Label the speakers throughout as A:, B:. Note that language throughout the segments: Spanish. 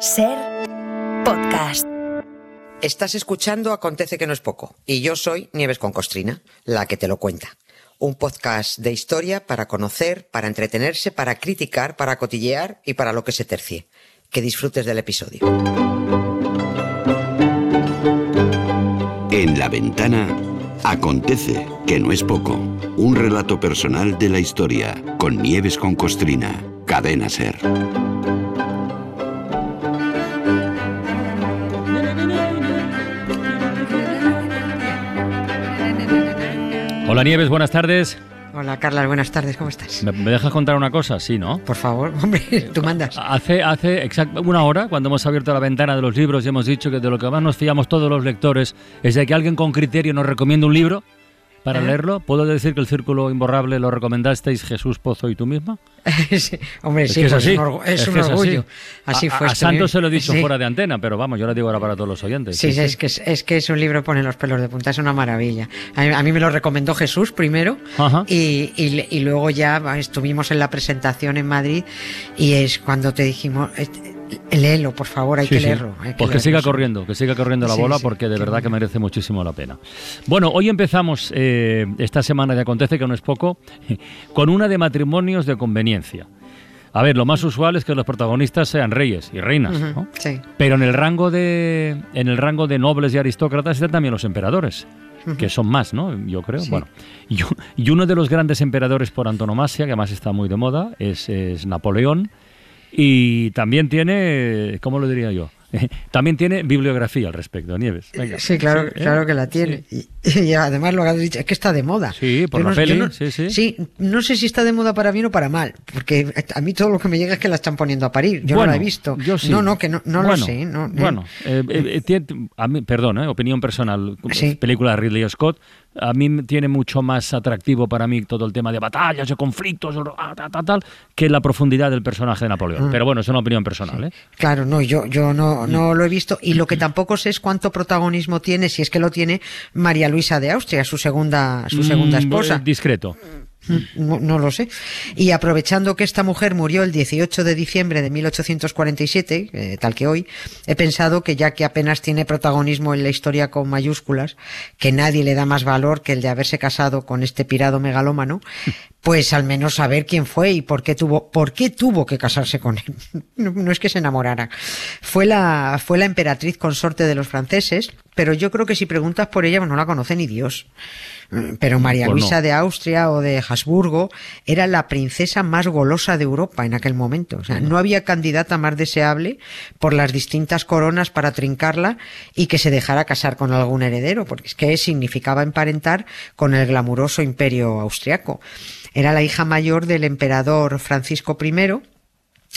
A: Ser podcast.
B: Estás escuchando Acontece que no es poco y yo soy Nieves con Costrina, la que te lo cuenta. Un podcast de historia para conocer, para entretenerse, para criticar, para cotillear y para lo que se tercie. Que disfrutes del episodio.
C: En la ventana acontece que no es poco. Un relato personal de la historia con Nieves con Costrina. Cadena Ser.
D: Hola Nieves, buenas tardes.
B: Hola Carla, buenas tardes, ¿cómo estás?
D: ¿Me, me dejas contar una cosa? Sí, ¿no?
B: Por favor, hombre, tú mandas.
D: Hace, hace exact- una hora, cuando hemos abierto la ventana de los libros y hemos dicho que de lo que más nos fiamos todos los lectores es de que alguien con criterio nos recomienda un libro para
B: Ah.
D: leerlo. ¿Puedo decir que el Círculo Imborrable lo recomendasteis Jesús Pozo y tú misma?
B: Sí, hombre,
D: Es
B: sí,
D: que es
B: pues
D: así.
B: un, es
D: Es
B: un
D: que es así.
B: orgullo. Así,
D: a,
B: fue.
D: a
B: este
D: Santos se lo he dicho
B: Sí.
D: fuera de antena, pero vamos, yo lo digo ahora para todos los oyentes.
B: Sí, sí, es que es, que es un libro pone los pelos de punta, es una maravilla. A mí, a mí me lo recomendó Jesús primero y, y y luego ya estuvimos en la presentación en Madrid y es cuando te dijimos, eh, léelo, por favor, hay
D: Sí,
B: que leerlo. hay que
D: Pues que
B: leerlo,
D: siga corriendo, que siga corriendo la
B: Sí,
D: bola
B: sí,
D: porque de verdad que merece muchísimo la pena. Bueno, hoy empezamos eh, esta semana de Acontece, que no es poco, con una de matrimonios de conveniencia. A ver, lo más usual es que los protagonistas sean reyes y reinas, ¿no?
B: Sí.
D: Pero en el rango de en el rango de nobles y aristócratas están también los emperadores, que son más, ¿no? Yo creo.
B: Sí.
D: Bueno, y, uno de los grandes emperadores por antonomasia, que además está muy de moda, es, es Napoleón. Y también tiene, ¿cómo lo diría yo? también tiene bibliografía al respecto, Nieves. Venga.
B: Sí, claro,
D: Sí, ¿eh?
B: claro que la tiene. Y, y además lo que has dicho es que está de moda.
D: Sí, por
B: Yo
D: la
B: no-
D: peli,
B: no-
D: sí, sí.
B: no sé si está de moda para bien o para mal, porque a mí todo lo que me llega es que la están poniendo a parir. Yo
D: Bueno,
B: no la he visto.
D: yo sí.
B: No, no, que no, no lo sé. No, no.
D: bueno, eh, eh, eh, tiene- a mí, perdón, eh, opinión personal.
B: Sí.
D: Película de Ridley Scott. A mí tiene mucho más atractivo para mí todo el tema de batallas, de conflictos, ah, tal, tal, tal, que la profundidad del personaje de Napoleón.
B: Mm.
D: Pero bueno, es una opinión personal. ¿eh?
B: Claro, no, yo, yo no, no lo he visto. Y lo que tampoco sé es cuánto protagonismo tiene, si es que lo tiene, María Luisa de Austria, su segunda, su segunda
D: Mm,
B: esposa.
D: eh, discreto.
B: No, no lo sé. Y aprovechando que esta mujer murió el 18 de diciembre de 1847, eh, tal que hoy, he pensado que ya que apenas tiene protagonismo en la historia con mayúsculas, que nadie le da más valor que el de haberse casado con este pirado megalómano, pues al menos saber quién fue y por qué tuvo, por qué tuvo que casarse con él. No, no es que se enamorara. Fue la, fue la emperatriz consorte de los franceses, pero yo creo que si preguntas por ella, pues no la conoce ni Dios. Mm, Pero María
D: Pues no.
B: Luisa de Austria o de Habsburgo era la princesa más golosa de Europa en aquel momento. O sea, no había candidata más deseable por las distintas coronas para trincarla y que se dejara casar con algún heredero, porque es que significaba emparentar con el glamuroso imperio austriaco. Era la hija mayor del emperador Francisco I,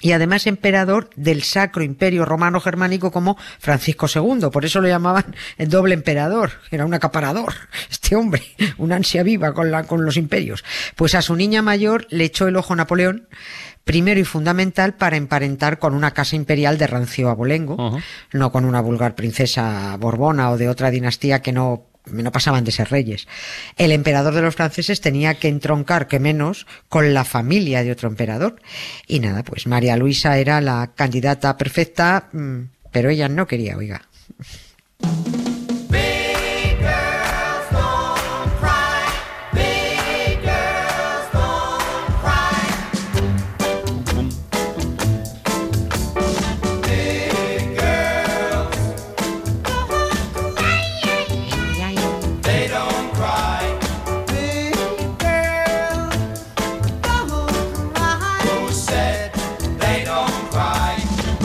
B: y además emperador del Sacro Imperio Romano Germánico como Francisco II. Por eso lo llamaban el doble emperador. Era un acaparador, este hombre, una ansia viva con, la, con los imperios. Pues a su niña mayor le echó el ojo Napoleón, primero y fundamental para emparentar con una casa imperial de rancio abolengo, no con una vulgar princesa borbona o de otra dinastía que no no pasaban de ser reyes. El emperador de los franceses tenía que entroncar, que menos, con la familia de otro emperador. Y nada, pues María Luisa era la candidata perfecta, mm, pero ella no quería, oiga.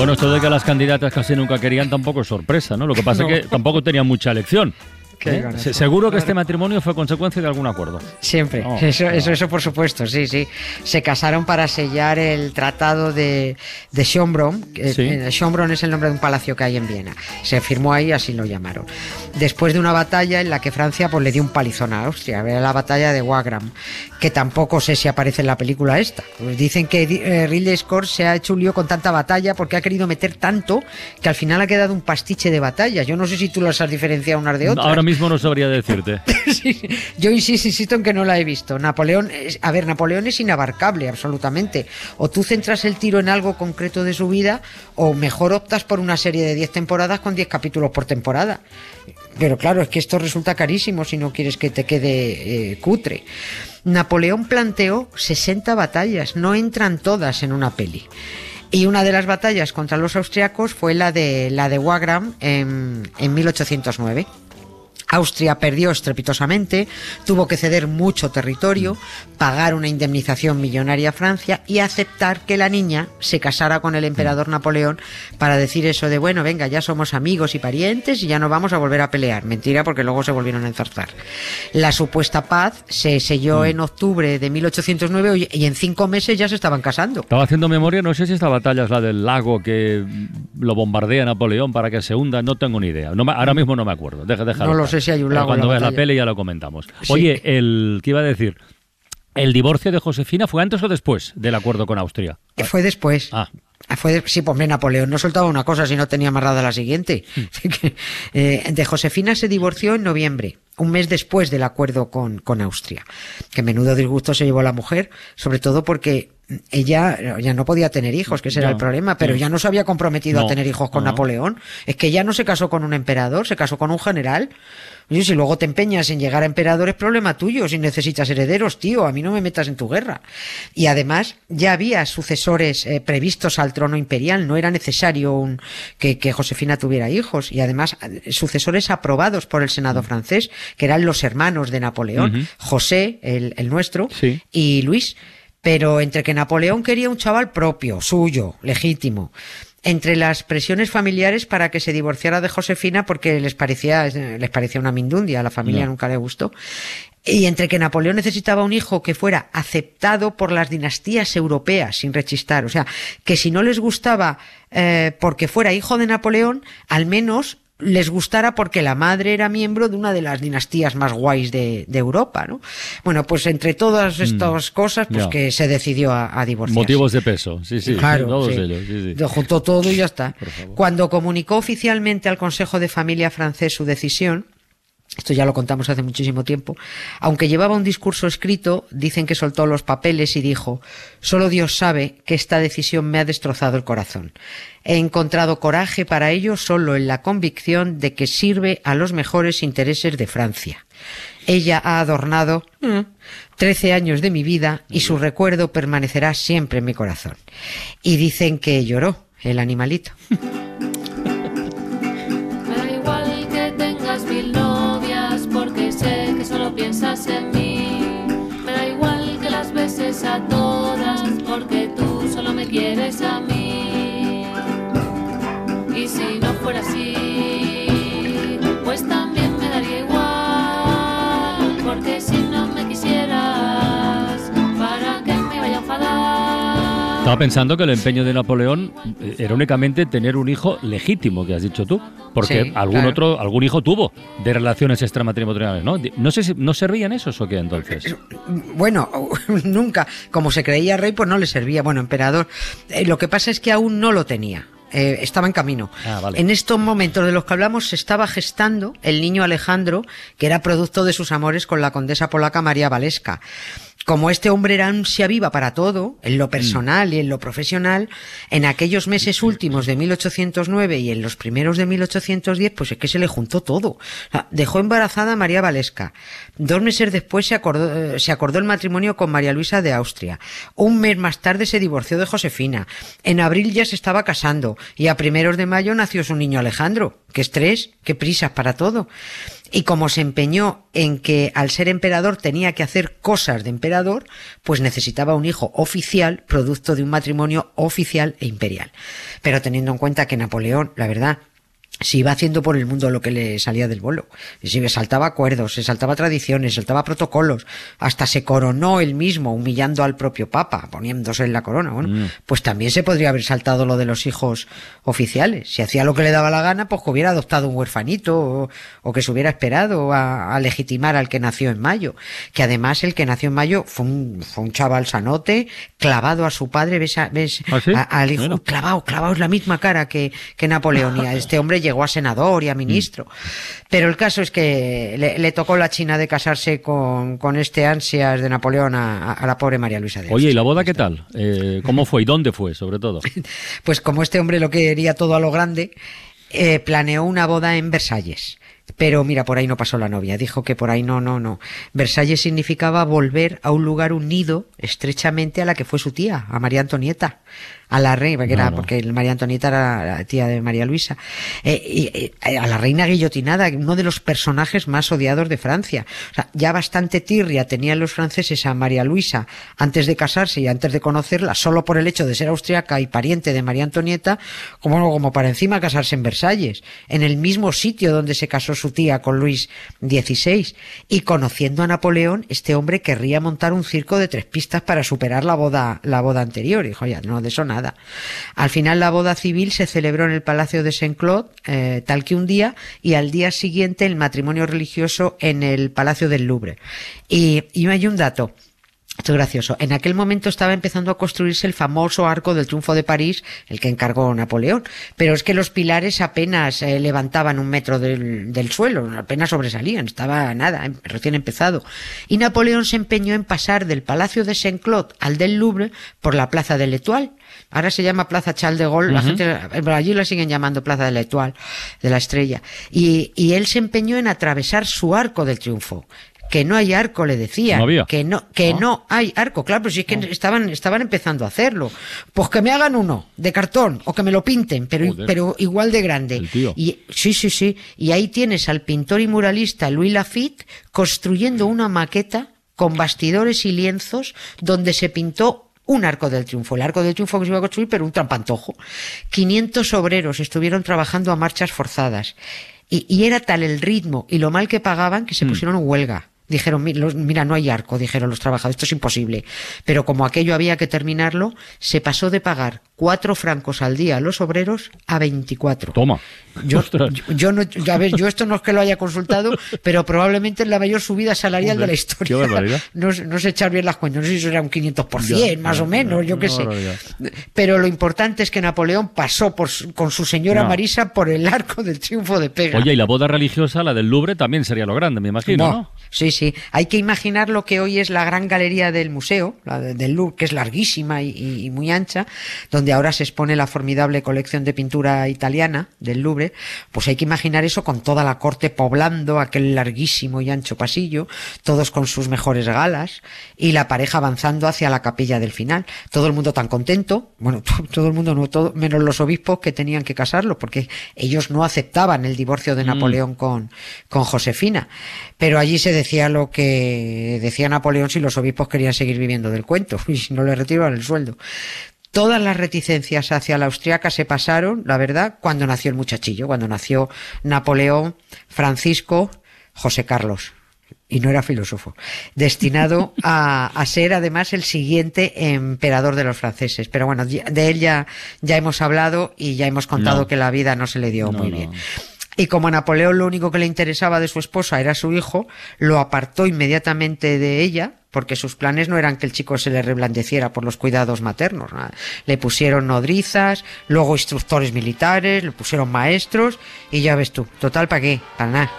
D: Bueno, esto de que las candidatas casi nunca querían tampoco es sorpresa, ¿no? Lo que pasa
B: No.
D: es que tampoco tenían mucha elección. ¿Eh? Seguro que
B: Claro.
D: este matrimonio fue consecuencia de algún acuerdo.
B: Siempre,
D: Oh,
B: eso,
D: oh.
B: eso, eso por supuesto, sí, sí. Se casaron para sellar el tratado de, de Schönbrunn.
D: Sí.
B: eh, Schönbrunn es el nombre de un palacio que hay en Viena. Se firmó ahí, así lo llamaron. Después de una batalla en la que Francia pues, le dio un palizón a Austria, era la batalla de Wagram, que tampoco sé si aparece en la película esta. Pues dicen que eh, Ridley Scott se ha hecho un lío con tanta batalla porque ha querido meter tanto que al final ha quedado un pastiche de batalla. Yo no sé si tú las has diferenciado unas de otras.
D: Ahora mismo mismo no sabría decirte.
B: Yo insisto, insisto en que no la he visto. Napoleón, es- a ver, Napoleón es inabarcable, absolutamente. O tú centras el tiro en algo concreto de su vida, o mejor optas por una serie de 10 temporadas con 10 capítulos por temporada. Pero claro, es que esto resulta carísimo si no quieres que te quede eh, cutre. Napoleón planteó 60 batallas, no entran todas en una peli. Y una de las batallas contra los austriacos fue la de la de Wagram en, en 1809. Austria perdió estrepitosamente, tuvo que ceder mucho territorio, pagar una indemnización millonaria a Francia y aceptar que la niña se casara con el emperador Napoleón para decir eso de, bueno, venga, ya somos amigos y parientes y ya no vamos a volver a pelear. Mentira, porque luego se volvieron a enzarzar. La supuesta paz se selló en octubre de 1809 y en cinco meses ya se estaban casando.
D: Estaba haciendo memoria, no sé si esta batalla es la del lago que lo bombardea Napoleón para que se hunda, no tengo ni idea. No ahora mismo no me acuerdo. Deja, déjalo
B: No lo
D: estar.
B: Sé si hay un lago
D: Cuando
B: la
D: veas la
B: batalla.
D: peli ya lo comentamos.
B: Sí.
D: Oye, el ¿qué iba a decir? ¿El divorcio de Josefina fue antes o después del acuerdo con Austria?
B: Eh, Fue después.
D: Ah.
B: Fue de- sí, pues Napoleón no soltaba una cosa si no tenía amarrada la siguiente. Eh, de Josefina se divorció en noviembre, un mes después del acuerdo con, con Austria. Que menudo disgusto se llevó la mujer, sobre todo porque ella ya no podía tener hijos, que ese era el problema, pero ya no se había comprometido
D: No,
B: a tener hijos con. Napoleón. Es que ya no se casó con un emperador, se casó con un general. Oye, si luego te empeñas en llegar a emperador es problema tuyo, si necesitas herederos, tío, a mí no me metas en tu guerra. Y además ya había sucesores eh, previstos al trono imperial, no era necesario un- que, que Josefina tuviera hijos, y además eh, sucesores aprobados por el Senado francés, que eran los hermanos de Napoleón. José, el, el nuestro,
D: Sí.
B: y Luis. Pero entre que Napoleón quería un chaval propio, suyo, legítimo, entre las presiones familiares para que se divorciara de Josefina porque les parecía, les parecía una mindundia, a la familia nunca le gustó, y entre que Napoleón necesitaba un hijo que fuera aceptado por las dinastías europeas sin rechistar, o sea, que si no les gustaba eh, porque fuera hijo de Napoleón, al menos les gustara porque la madre era miembro de una de las dinastías más guays de, de Europa, ¿no? Bueno, pues entre todas estas cosas, pues
D: Mm.
B: que se decidió a, a divorciarse.
D: Motivos de peso, sí, sí.
B: Claro,
D: todos
B: sí.
D: ellos, sí, sí.
B: Lo juntó todo y ya está. Cuando comunicó oficialmente al Consejo de Familia francés su decisión, esto ya lo contamos hace muchísimo tiempo, aunque llevaba un discurso escrito, dicen que soltó los papeles y dijo, solo Dios sabe que esta decisión me ha destrozado el corazón. He encontrado coraje para ello solo en la convicción de que sirve a los mejores intereses de Francia. Ella ha adornado mm, 13 años de mi vida y su recuerdo permanecerá siempre en mi corazón. Y dicen que lloró el animalito.
D: Estaba pensando que el empeño de Napoleón eh, era únicamente tener un hijo legítimo, que has dicho tú, porque
B: Sí,
D: algún
B: claro.
D: otro, algún hijo tuvo de relaciones extramatrimoniales, ¿no? No sé si no se rían esos o qué entonces.
B: Bueno, nunca, como se creía rey, pues no le servía. Bueno, emperador. Eh, lo que pasa es que aún no lo tenía. Eh, estaba en camino.
D: Ah, vale.
B: En estos momentos de los que hablamos se estaba gestando el niño Alejandro, que era producto de sus amores con la condesa polaca María Valesca. Como este hombre era ansia viva para todo, en lo personal y en lo profesional, en aquellos meses últimos de 1809 y en los primeros de 1810, pues es que se le juntó todo. Dejó embarazada a María Valesca. Dos meses después se acordó, eh, se acordó el matrimonio con María Luisa de Austria. Un mes más tarde se divorció de Josefina. En abril ya se estaba casando y a primeros de mayo nació su niño Alejandro. Qué estrés, qué prisas para todo. Y como se empeñó en que al ser emperador tenía que hacer cosas de emperador, pues necesitaba un hijo oficial, producto de un matrimonio oficial e imperial. Pero teniendo en cuenta que Napoleón, la verdad, se iba haciendo por el mundo lo que le salía del bolo. Y se saltaba acuerdos, se saltaba tradiciones, saltaba protocolos, hasta se coronó él mismo, humillando al propio Papa, poniéndose en la corona. Bueno, pues también se podría haber saltado lo de los hijos oficiales. Si hacía lo que le daba la gana, pues que hubiera adoptado un huerfanito o, o que se hubiera esperado a, a legitimar al que nació en mayo. Que además el que nació en mayo fue un, fue un chaval sanote, clavado a su padre, ves, a- ves
D: ¿Ah, sí?
B: a- al hijo,
D: Bueno.
B: clavado, clavado, es la misma cara que, que Napoleón. Y a este hombre llegó a senador y a ministro. Pero el caso es que le, le tocó la China de casarse con, con este ansias de Napoleón a, a la pobre María Luisa de
D: Oye, ¿y la boda qué tal? Eh, ¿Cómo fue y dónde fue, sobre todo?
B: Pues como este hombre lo quería todo a lo grande, eh, planeó una boda en Versalles. Pero mira, por ahí no pasó la novia. Dijo que por ahí no, no, no. Versalles significaba volver a un lugar unido estrechamente a la que fue su tía, a María Antonieta, a la reina, que
D: No,
B: era,
D: no.
B: porque María Antonieta era la tía de María Luisa, Eh, y, eh, a la reina guillotinada, uno de los personajes más odiados de Francia. O sea, ya bastante tirria tenían los franceses a María Luisa antes de casarse y antes de conocerla, solo por el hecho de ser austriaca y pariente de María Antonieta, como, como para encima casarse en Versalles, en el mismo sitio donde se casó su tía con Luis XVI. Y conociendo a Napoleón, este hombre querría montar un circo de tres pistas para superar la boda, la boda anterior. Y ya, no, de eso nada. Al final la boda civil se celebró en el Palacio de Saint-Claude, eh, tal que un día, y al día siguiente el matrimonio religioso en el Palacio del Louvre. Y, y hay un dato. Esto es gracioso. En aquel momento estaba empezando a construirse el famoso Arco del Triunfo de París, el que encargó Napoleón. Pero es que los pilares apenas eh, levantaban un metro del, del suelo, apenas sobresalían, estaba nada, em- recién empezado. Y Napoleón se empeñó en pasar del Palacio de Saint-Claude al del Louvre por la Plaza de l'Étoile. Ahora se llama Plaza Charles de Gaulle, la gente, eh, allí la siguen llamando Plaza de l'Étoile, de la estrella. Y, y él se empeñó en atravesar su Arco del Triunfo. Que no hay arco, le decía.
D: No había.
B: Que no, que no hay arco, claro, pero si es que estaban, estaban empezando a hacerlo. Pues que me hagan uno de cartón o que me lo pinten, pero,
D: Joder.
B: pero igual de grande.
D: El tío.
B: Y, sí, sí, sí. Y ahí tienes al pintor y muralista Louis Lafitte construyendo una maqueta con bastidores y lienzos donde se pintó un arco del triunfo, el arco del triunfo que se iba a construir, pero un trampantojo. 500 obreros estuvieron trabajando a marchas forzadas. Y, y era tal el ritmo y lo mal que pagaban que se pusieron en huelga. Dijeron, "Mi- los- mira, no hay arco, dijeron los trabajadores, esto es imposible. Pero como aquello había que terminarlo, se pasó de pagar cuatro francos al día a los obreros a 24.
D: Toma.
B: Yo, yo, yo no, a ver, yo esto no es que lo haya consultado, pero probablemente es la mayor subida salarial de la
D: qué
B: historia.
D: barbaridad.
B: No, no sé echar bien las cuentas, no sé si eso era un 500%,
D: Ya,
B: más
D: ya,
B: o menos,
D: ya,
B: yo qué sé. Pero lo importante es que Napoleón pasó por con su señora
D: No.
B: Marisa por el arco del triunfo de Pega.
D: Oye, y la boda religiosa, la del Louvre, también sería lo grande, me imagino, ¿no?
B: Sí, sí. Hay que imaginar lo que hoy es la gran galería del museo, la de- del Louvre, que es larguísima y, muy ancha, donde ahora se expone la formidable colección de pintura italiana del Louvre. Pues hay que imaginar eso con toda la corte poblando aquel larguísimo y ancho pasillo, todos con sus mejores galas y la pareja avanzando hacia la capilla del final. Todo el mundo tan contento, bueno, to- todo el mundo no, todo, menos los obispos que tenían que casarlo, porque ellos no aceptaban el divorcio de Napoleón con, con Josefina. Pero allí se decía lo que decía Napoleón si los obispos querían seguir viviendo del cuento y si no le retiraban el sueldo. Todas las reticencias hacia la austriaca se pasaron, la verdad, cuando nació el muchachillo, cuando nació Napoleón, Francisco, José Carlos. Y no era filósofo. Destinado a, a ser además el siguiente emperador de los franceses. Pero bueno, de él ya, ya hemos hablado y ya hemos contado
D: No.
B: que la vida no se le dio
D: No,
B: muy
D: no.
B: Y como a Napoleón lo único que le interesaba de su esposa era su hijo, lo apartó inmediatamente de ella, porque sus planes no eran que el chico se le reblandeciera por los cuidados maternos. nada. Le pusieron nodrizas, luego instructores militares, le pusieron maestros, y ya ves tú, total, ¿para qué? Para nada.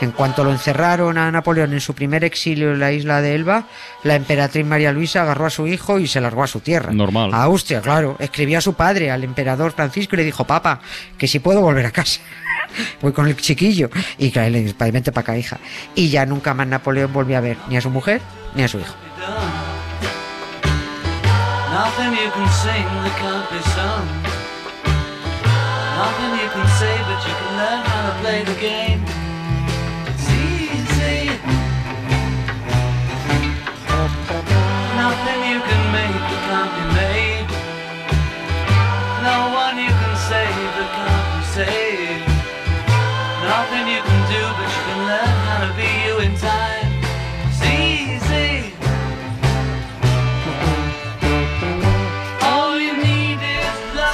B: En cuanto lo encerraron a Napoleón en su primer exilio en la isla de Elba, la emperatriz María Luisa agarró a su hijo y se largó a su tierra.
D: Normal.
B: A Austria, claro. Escribió a su padre, al emperador Francisco, y le dijo, papá, que si puedo volver a casa. Voy con el chiquillo. Y claro, le dice, "Pa, vente para acá, hija. Y ya nunca más Napoleón volvió a ver ni a su mujer ni a su hijo.
E: Nothing you can say, but you can learn how to play the game.